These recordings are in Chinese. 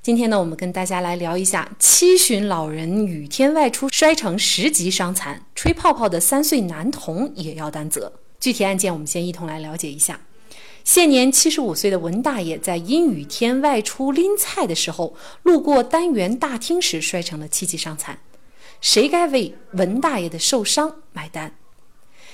今天呢，我们跟大家来聊一下七旬老人雨天外出摔成十级伤残，吹泡泡的三岁男童也要担责。具体案件，我们先一同来了解一下。现年七十五岁的文大爷在阴雨天外出拎菜的时候，路过单元大厅时摔成了七级伤残，谁该为文大爷的受伤买单？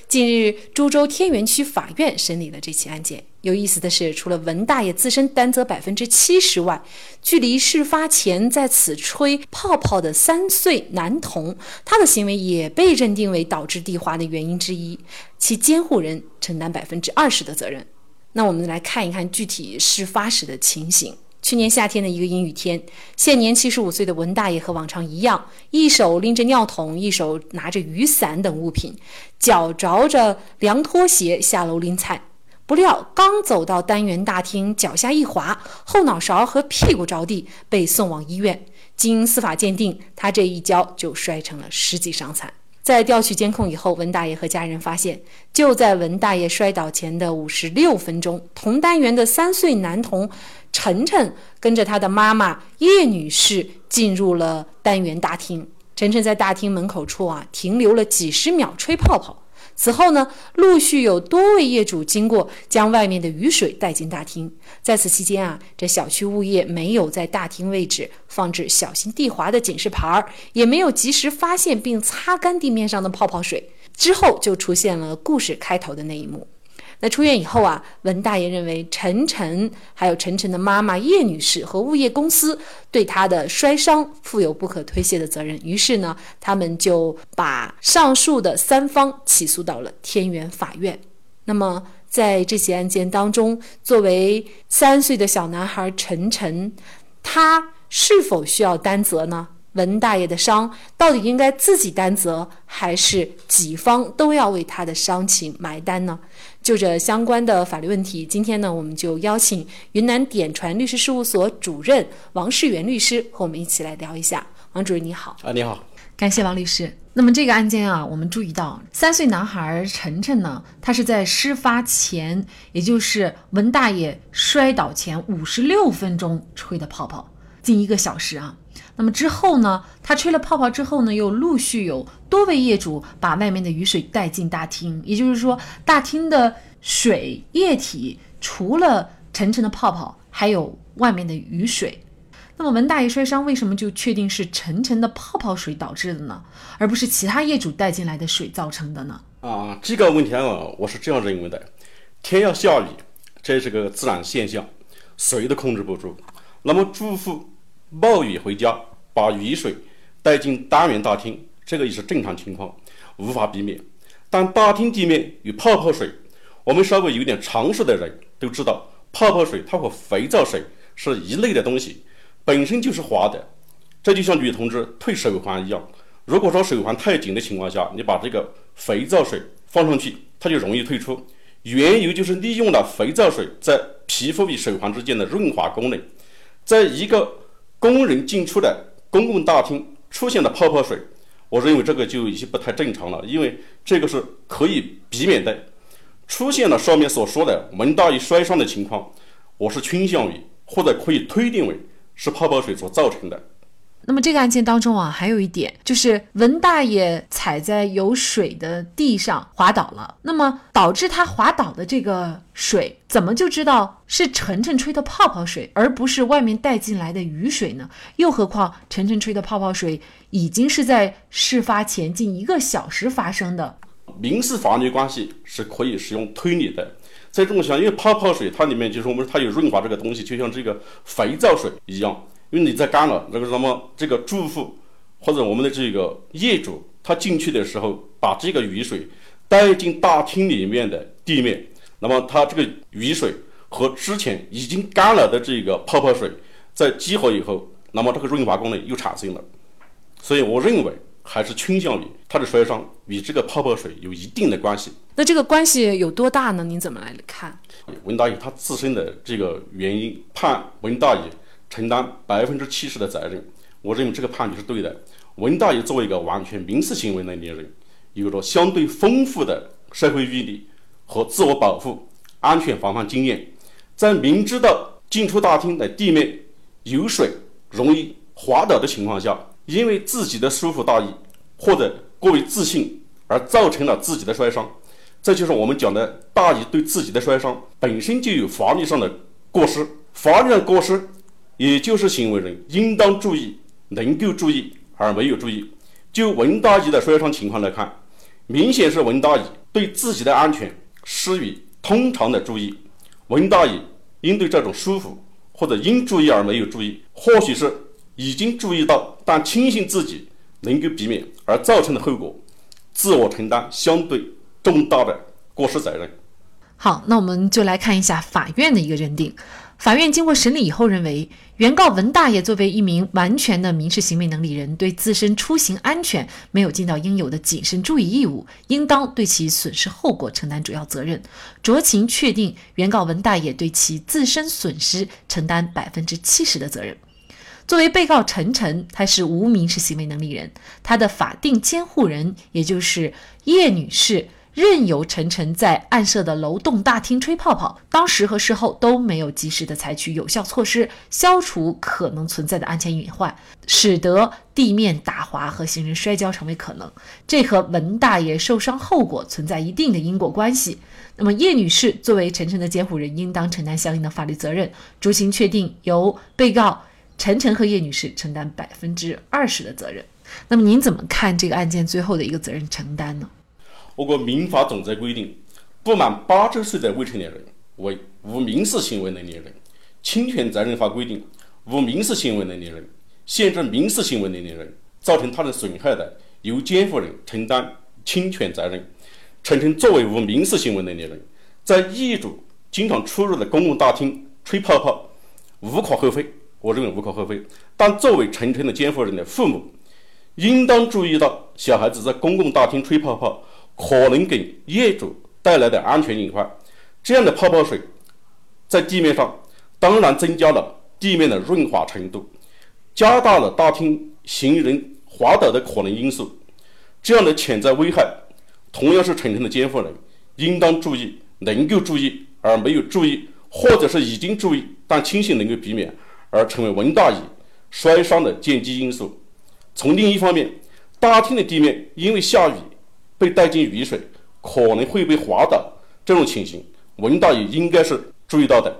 近日，株洲天元区法院审理了这起案件。有意思的是，除了文大爷自身担责百分之七十外，距离事发前在此吹泡泡的三岁男童，他的行为也被认定为导致地滑的原因之一，其监护人承担百分之二十的责任。那我们来看一看具体事发时的情形。去年夏天的一个阴雨天，现年七十五岁的文大爷和往常一样，一手拎着尿桶，一手拿着雨伞等物品，脚着着凉拖鞋下楼拎菜。不料刚走到单元大厅，脚下一滑，后脑勺和屁股着地，被送往医院。经司法鉴定，他这一跤就摔成了十级伤残。在调取监控以后，文大爷和家人发现，就在文大爷摔倒前的五十六分钟，同单元的三岁男童晨晨跟着他的妈妈叶女士进入了单元大厅。晨晨在大厅门口处啊停留了几十秒，吹泡泡。此后呢，陆续有多位业主经过，将外面的雨水带进大厅。在此期间啊，这小区物业没有在大厅位置放置小心地滑的警示牌儿，也没有及时发现并擦干地面上的泡泡水。之后就出现了故事开头的那一幕。那出院以后啊，文大爷认为陈晨还有陈晨的妈妈叶女士和物业公司对他的摔伤负有不可推卸的责任，于是呢，他们就把上述的三方起诉到了天元法院。那么在这起案件当中，作为三岁的小男孩陈晨，他是否需要担责呢？文大爷的伤到底应该自己担责，还是几方都要为他的伤情买单呢？就这相关的法律问题，今天呢，我们就邀请云南典传律师事务所主任王世元律师和我们一起来聊一下。王主任你好，啊，你好，感谢王律师。那么这个案件啊，我们注意到三岁男孩晨晨呢，他是在事发前，也就是文大爷摔倒前五十六分钟吹的泡泡，近一个小时啊。那么之后呢？他吹了泡泡之后呢，又陆续有多位业主把外面的雨水带进大厅。也就是说，大厅的水液体除了沉沉的泡泡，还有外面的雨水。那么文大爷摔伤为什么就确定是沉沉的泡泡水导致的呢？而不是其他业主带进来的水造成的呢？啊，这个问题啊，我是这样认为的：天要下雨，这是个自然现象，谁都控制不住。那么住户。冒雨回家，把雨水带进单元大厅，这个也是正常情况，无法避免。但大厅地面有泡泡水，我们稍微有点常识的人都知道，泡泡水它和肥皂水是一类的东西，本身就是滑的。这就像女同志退手环一样，如果说手环太紧的情况下，你把这个肥皂水放上去，它就容易退出。缘由就是利用了肥皂水在皮肤与手环之间的润滑功能，在一个。工人进出的公共大厅出现了泡泡水，我认为这个就已经不太正常了，因为这个是可以避免的。出现了上面所说的门大于摔伤的情况，我是倾向于或者可以推定为是泡泡水所造成的。那么这个案件当中啊，还有一点就是文大爷踩在有水的地上滑倒了。那么导致他滑倒的这个水，怎么就知道是晨晨吹的泡泡水，而不是外面带进来的雨水呢？又何况晨晨吹的泡泡水已经是在事发前近一个小时发生的。民事法律关系是可以使用推理的。在这种情况，因为泡泡水它里面就是我们它有润滑这个东西，就像这个肥皂水一样。因为你在干了，那个什么，这个住户或者我们的这个业主，他进去的时候把这个雨水带进大厅里面的地面，那么他这个雨水和之前已经干了的这个泡泡水在激活以后，那么这个润滑功能又产生了，所以我认为还是倾向于它的摔伤与这个泡泡水有一定的关系。那这个关系有多大呢？您怎么来看？文大爷他自身的这个原因，判文大爷承担百分之七十的责任，我认为这个判决是对的。文大爷作为一个完全民事行为能力人，有着相对丰富的社会阅历和自我保护、安全防范经验，在明知道进出大厅的地面有水、容易滑倒的情况下，因为自己的疏忽大意或者过于自信而造成了自己的摔伤。这就是我们讲的大意对自己的摔伤本身就有法律上的过失，法律上过失，也就是行为人应当注意、能够注意而没有注意。就文大爷的摔伤情况来看，明显是文大爷对自己的安全失于通常的注意。文大爷应对这种疏忽或者应注意而没有注意，或许是已经注意到但轻信自己能够避免而造成的后果，自我承担相对。重大的过失责任。好，那我们就来看一下法院的一个认定。法院经过审理以后认为，原告文大爷作为一名完全的民事行为能力人，对自身出行安全没有尽到应有的谨慎注意义务，应当对其损失后果承担主要责任。酌情确定原告文大爷对其自身损失承担百分之七十的责任。作为被告陈晨，他是无民事行为能力人，他的法定监护人也就是叶女士。任由陈晨在暗设的楼栋大厅吹泡泡，当时和事后都没有及时的采取有效措施，消除可能存在的安全隐患，使得地面打滑和行人摔跤成为可能。这和文大爷受伤后果存在一定的因果关系。那么叶女士作为陈晨的监护人，应当承担相应的法律责任。酌情确定由被告陈晨和叶女士承担百分之二十的责任。那么您怎么看这个案件最后的一个责任承担呢？我国民法总则规定，不满八周岁的未成年人为无民事行为能力人。侵权责任法规定，无民事行为能力人限制民事行为能力人造成他人损害的，由监护人承担侵权责任。陈晨作为无民事行为能力人，在业主经常出入的公共大厅吹泡泡，无可厚非，我认为无可厚非。但作为陈晨的监护人的父母，应当注意到小孩子在公共大厅吹泡泡。可能给业主带来的安全隐患，这样的泡泡水在地面上，当然增加了地面的润滑程度，加大了大厅行人滑倒的可能因素。这样的潜在危害，同样是城镇的监护人应当注意，能够注意而没有注意，或者是已经注意但轻信能够避免，而成为文大爷摔伤的间接因素。从另一方面，大厅的地面因为下雨。被带进雨水，可能会被滑倒，这种情形，文大爷应该是注意到的。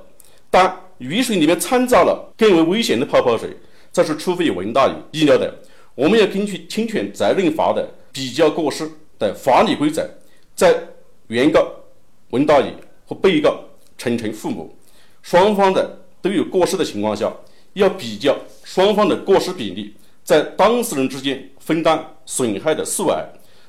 但雨水里面掺杂了更为危险的泡泡水，这是出乎于文大爷意料的。我们要根据侵权责任法的比较过失的法理规则，在原告文大爷和被告陈晨父母双方的都有过失的情况下，要比较双方的过失比例，在当事人之间分担损害的数额。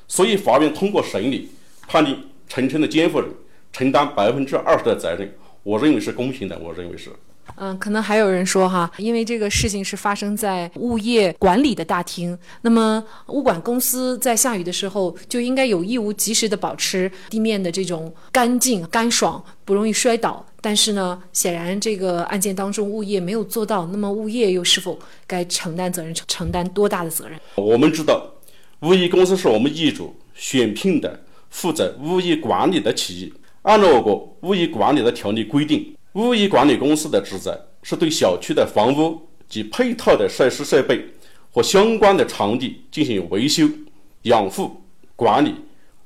所以，法院通过审理，判定陈晨的监护人承担百分之二十的责任，我认为是公平的。我认为是。嗯，可能还有人说哈，因为这个事情是发生在物业管理的大厅，那么物管公司在下雨的时候就应该有义务及时的保持地面的这种干净干爽，不容易摔倒。但是呢，显然这个案件当中物业没有做到，那么物业又是否该承担责任，承担多大的责任？我们知道。物业公司是我们业主选聘的负责物业管理的企业。按照我国物业管理的条例规定，物业管理公司的职责是对小区的房屋及配套的设施设备和相关的场地进行维修、养护、管理、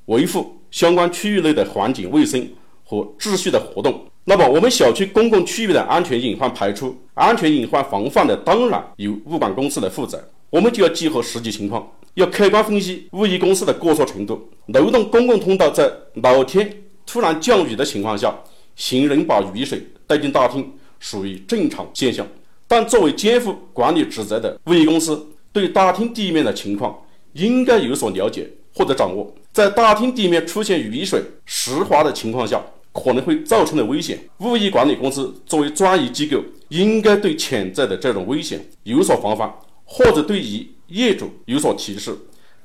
维护相关区域内的环境卫生和秩序的活动。那么，我们小区公共区域的安全隐患排除、安全隐患防范的，当然由物管公司来负责。我们就要结合实际情况。要客观分析物业公司的过错程度。楼栋公共通道在老天突然降雨的情况下，行人把雨水带进大厅，属于正常现象。但作为肩负管理职责的物业公司，对大厅地面的情况应该有所了解或者掌握。在大厅地面出现雨水湿滑的情况下，可能会造成的危险，物业管理公司作为专业机构，应该对潜在的这种危险有所防范，或者对于业主有所提示，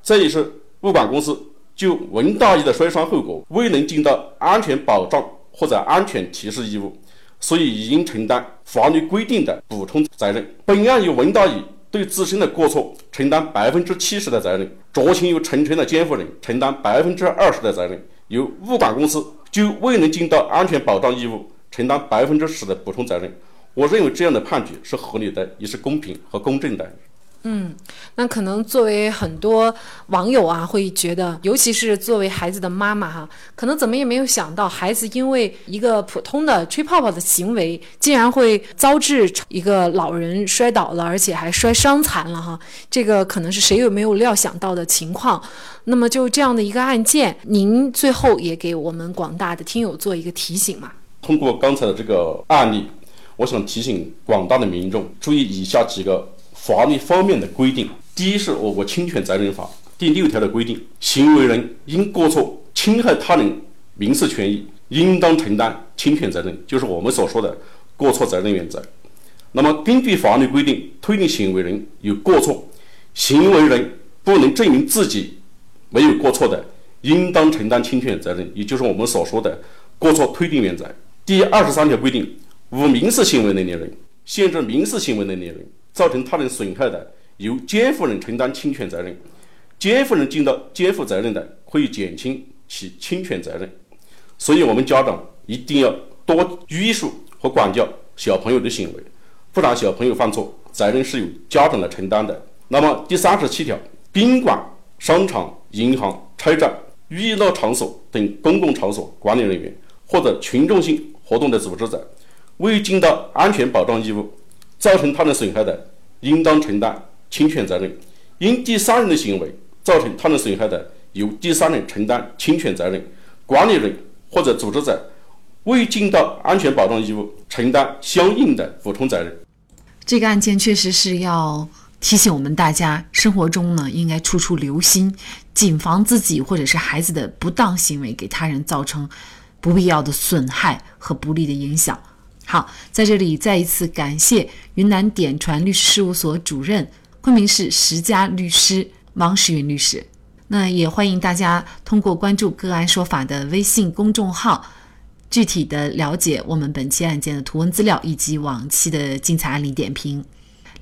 这也是物管公司就文大义的摔伤后果未能尽到安全保障或者安全提示义务，所以应承担法律规定的补充责任。本案由文大义对自身的过错承担百分之七十的责任，酌情由陈晨的监护人承担百分之二十的责任，由物管公司就未能尽到安全保障义务承担百分之十的补充责任。我认为这样的判决是合理的，也是公平和公正的。嗯，那可能作为很多网友啊，会觉得，尤其是作为孩子的妈妈哈，可能怎么也没有想到，孩子因为一个普通的吹泡泡的行为，竟然会遭致一个老人摔倒了，而且还摔伤残了哈。这个可能是谁也没有料想到的情况。那么就这样的一个案件，您最后也给我们广大的听友做一个提醒嘛？通过刚才的这个案例，我想提醒广大的民众注意以下几个。法律方面的规定，第一是我国侵权责任法第六条的规定，行为人因过错侵害他人民事权益，应当承担侵权责任，就是我们所说的过错责任原则。那么，根据法律规定，推定行为人有过错，行为人不能证明自己没有过错的，应当承担侵权责任，也就是我们所说的过错推定原则。第二十三条规定，无民事行为能力人，限制民事行为能力人。造成他人损害的，由监护人承担侵权责任。监护人尽到监护责任的，可以减轻其侵权责任。所以，我们家长一定要多约束和管教小朋友的行为，不然小朋友犯错，责任是由家长来承担的。那么，第三十七条，宾馆、商场、银行、车站、娱乐场所等公共场所管理人员或者群众性活动的组织者，未尽到安全保障义务。造成他人损害的，应当承担侵权责任；因第三人的行为造成他人损害的，由第三人承担侵权责任。管理人或者组织者未尽到安全保障义务，承担相应的补充责任。这个案件确实是要提醒我们大家，生活中呢应该处处留心，谨防自己或者是孩子的不当行为给他人造成不必要的损害和不利的影响。好，在这里再一次感谢云南典传律师事务所主任、昆明市十佳律师王石云律师。那也欢迎大家通过关注“个案说法”的微信公众号，具体的了解我们本期案件的图文资料以及往期的精彩案例点评。